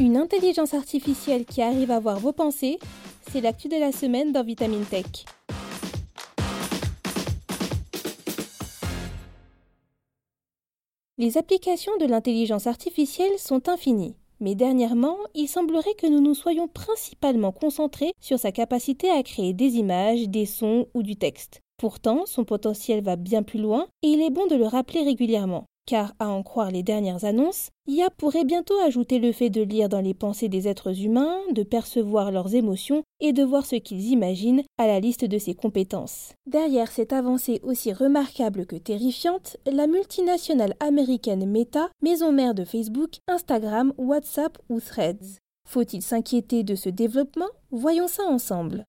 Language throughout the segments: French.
Une intelligence artificielle qui arrive à voir vos pensées, c'est l'actu de la semaine dans Vitamine Tech. Les applications de l'intelligence artificielle sont infinies. Mais dernièrement, il semblerait que nous nous soyons principalement concentrés sur sa capacité à créer des images, des sons ou du texte. Pourtant, son potentiel va bien plus loin et il est bon de le rappeler régulièrement. Car, à en croire les dernières annonces, IA pourrait bientôt ajouter le fait de lire dans les pensées des êtres humains, de percevoir leurs émotions et de voir ce qu'ils imaginent à la liste de ses compétences. Derrière cette avancée aussi remarquable que terrifiante, la multinationale américaine Meta, maison mère de Facebook, Instagram, WhatsApp ou Threads. Faut-il s'inquiéter de ce développement? Voyons ça ensemble.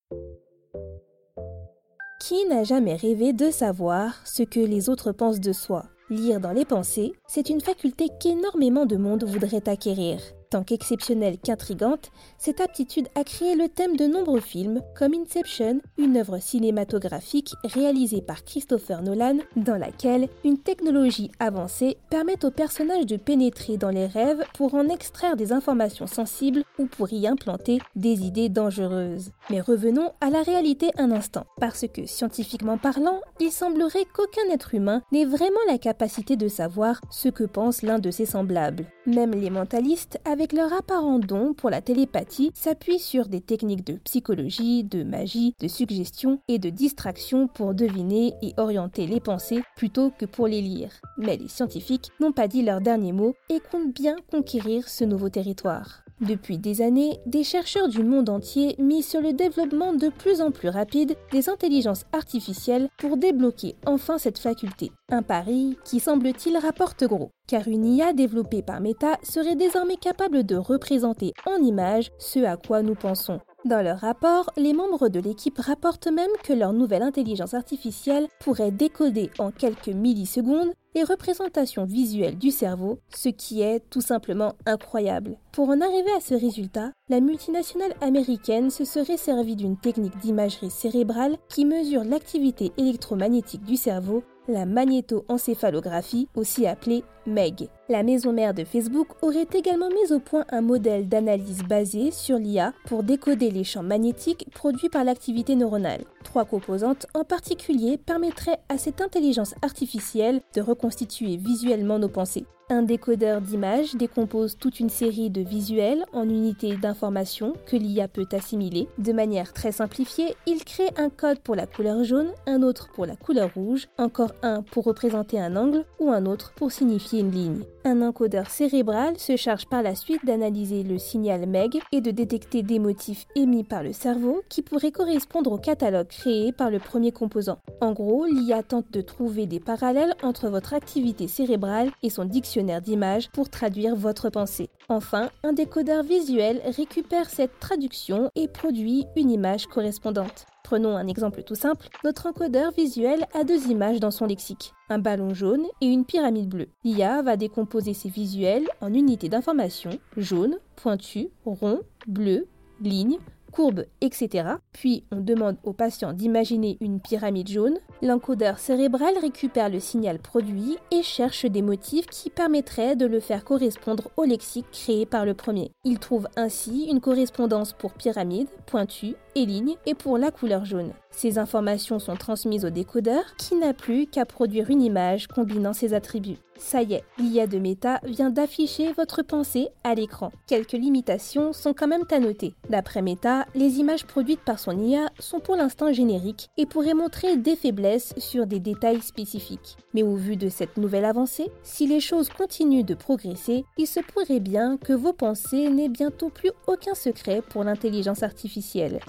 Qui n'a jamais rêvé de savoir ce que les autres pensent de soi? Lire dans les pensées, c'est une faculté qu'énormément de monde voudrait acquérir. Tant qu'exceptionnelle qu'intrigante, cette aptitude a créé le thème de nombreux films, comme Inception, une œuvre cinématographique réalisée par Christopher Nolan, dans laquelle une technologie avancée permet aux personnages de pénétrer dans les rêves pour en extraire des informations sensibles ou pour y implanter des idées dangereuses. Mais revenons à la réalité un instant, parce que scientifiquement parlant, il semblerait qu'aucun être humain n'ait vraiment la capacité de savoir ce que pense l'un de ses semblables. Même les mentalistes avaient avec leur apparent don pour la télépathie, s'appuient sur des techniques de psychologie, de magie, de suggestion et de distraction pour deviner et orienter les pensées plutôt que pour les lire. Mais les scientifiques n'ont pas dit leur dernier mot et comptent bien conquérir ce nouveau territoire. Depuis des années, des chercheurs du monde entier misent sur le développement de plus en plus rapide des intelligences artificielles pour débloquer enfin cette faculté. Un pari qui semble-t-il rapporte gros, car une IA développée par Meta serait désormais capable de représenter en images ce à quoi nous pensons. Dans leur rapport, les membres de l'équipe rapportent même que leur nouvelle intelligence artificielle pourrait décoder en quelques millisecondes les représentations visuelles du cerveau, ce qui est tout simplement incroyable. Pour en arriver à ce résultat, la multinationale américaine se serait servie d'une technique d'imagerie cérébrale qui mesure l'activité électromagnétique du cerveau la magnétoencéphalographie, aussi appelée MEG. La maison mère de Facebook aurait également mis au point un modèle d'analyse basé sur l'IA pour décoder les champs magnétiques produits par l'activité neuronale. Trois composantes en particulier permettraient à cette intelligence artificielle de reconstituer visuellement nos pensées. Un décodeur d'images décompose toute une série de visuels en unités d'information que l'IA peut assimiler. De manière très simplifiée, il crée un code pour la couleur jaune, un autre pour la couleur rouge, encore un pour représenter un angle ou un autre pour signifier une ligne. Un encodeur cérébral se charge par la suite d'analyser le signal MEG et de détecter des motifs émis par le cerveau qui pourraient correspondre au catalogue créé par le premier composant. En gros, l'IA tente de trouver des parallèles entre votre activité cérébrale et son dictionnaire d'images pour traduire votre pensée. Enfin, un décodeur visuel récupère cette traduction et produit une image correspondante. Prenons un exemple tout simple. Notre encodeur visuel a deux images dans son lexique, un ballon jaune et une pyramide bleue. L'IA va décomposer ces visuels en unités d'information jaune, pointu, rond, bleu, ligne, courbe, etc. Puis on demande au patient d'imaginer une pyramide jaune. L'encodeur cérébral récupère le signal produit et cherche des motifs qui permettraient de le faire correspondre au lexique créé par le premier. Il trouve ainsi une correspondance pour pyramide, pointu et ligne et pour la couleur jaune. Ces informations sont transmises au décodeur qui n'a plus qu'à produire une image combinant ces attributs. Ça y est, l'IA de Meta vient d'afficher votre pensée à l'écran. Quelques limitations sont quand même à noter. D'après Meta, les images produites par son IA sont pour l'instant génériques et pourraient montrer des faiblesses sur des détails spécifiques. Mais au vu de cette nouvelle avancée, si les choses continuent de progresser, il se pourrait bien que vos pensées n'aient bientôt plus aucun secret pour l'intelligence artificielle.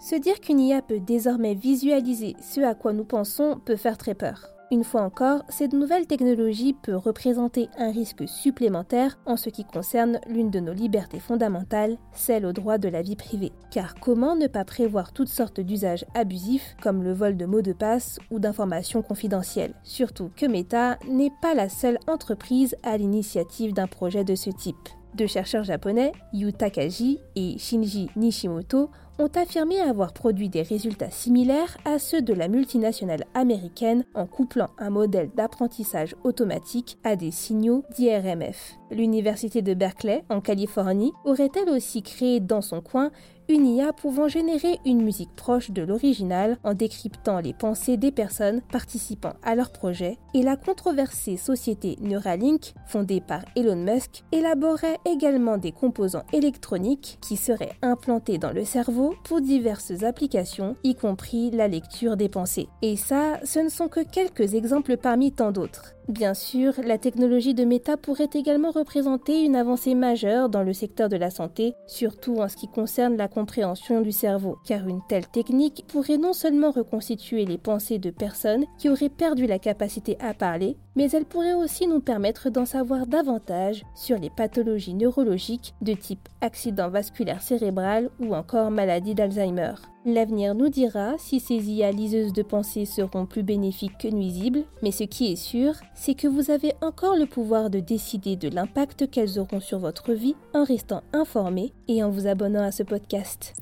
Se dire qu'une IA peut désormais visualiser ce à quoi nous pensons peut faire très peur. Une fois encore, cette nouvelle technologie peut représenter un risque supplémentaire en ce qui concerne l'une de nos libertés fondamentales, celle au droit de la vie privée. Car comment ne pas prévoir toutes sortes d'usages abusifs comme le vol de mots de passe ou d'informations confidentielles? Surtout que Meta n'est pas la seule entreprise à l'initiative d'un projet de ce type. Deux chercheurs japonais, Yu Takaji et Shinji Nishimoto, ont affirmé avoir produit des résultats similaires à ceux de la multinationale américaine en couplant un modèle d'apprentissage automatique à des signaux d'IRMF. L'université de Berkeley, en Californie, aurait-elle aussi créé dans son coin une IA pouvant générer une musique proche de l'original en décryptant les pensées des personnes participant à leur projet, et la controversée société Neuralink, fondée par Elon Musk, élaborait également des composants électroniques qui seraient implantés dans le cerveau pour diverses applications, y compris la lecture des pensées. Et ça, ce ne sont que quelques exemples parmi tant d'autres. Bien sûr, la technologie de Meta pourrait également représenter une avancée majeure dans le secteur de la santé, surtout en ce qui concerne la compréhension du cerveau, car une telle technique pourrait non seulement reconstituer les pensées de personnes qui auraient perdu la capacité à parler, mais elle pourrait aussi nous permettre d'en savoir davantage sur les pathologies neurologiques de type accident vasculaire cérébral ou encore maladie d'Alzheimer. L'avenir nous dira si ces IA liseuses de pensée seront plus bénéfiques que nuisibles, mais ce qui est sûr, c'est que vous avez encore le pouvoir de décider de l'impact qu'elles auront sur votre vie en restant informé et en vous abonnant à ce podcast.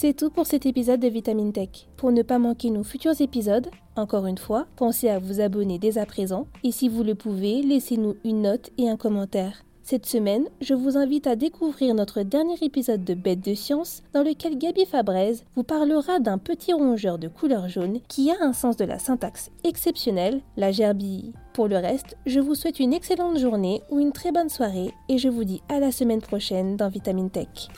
C'est tout pour cet épisode de Vitamine Tech. Pour ne pas manquer nos futurs épisodes, encore une fois, pensez à vous abonner dès à présent et si vous le pouvez, laissez-nous une note et un commentaire. Cette semaine, je vous invite à découvrir notre dernier épisode de Bête de science dans lequel Gabi Fabrez vous parlera d'un petit rongeur de couleur jaune qui a un sens de la syntaxe exceptionnel, la gerbille. Pour le reste, je vous souhaite une excellente journée ou une très bonne soirée et je vous dis à la semaine prochaine dans Vitamine Tech.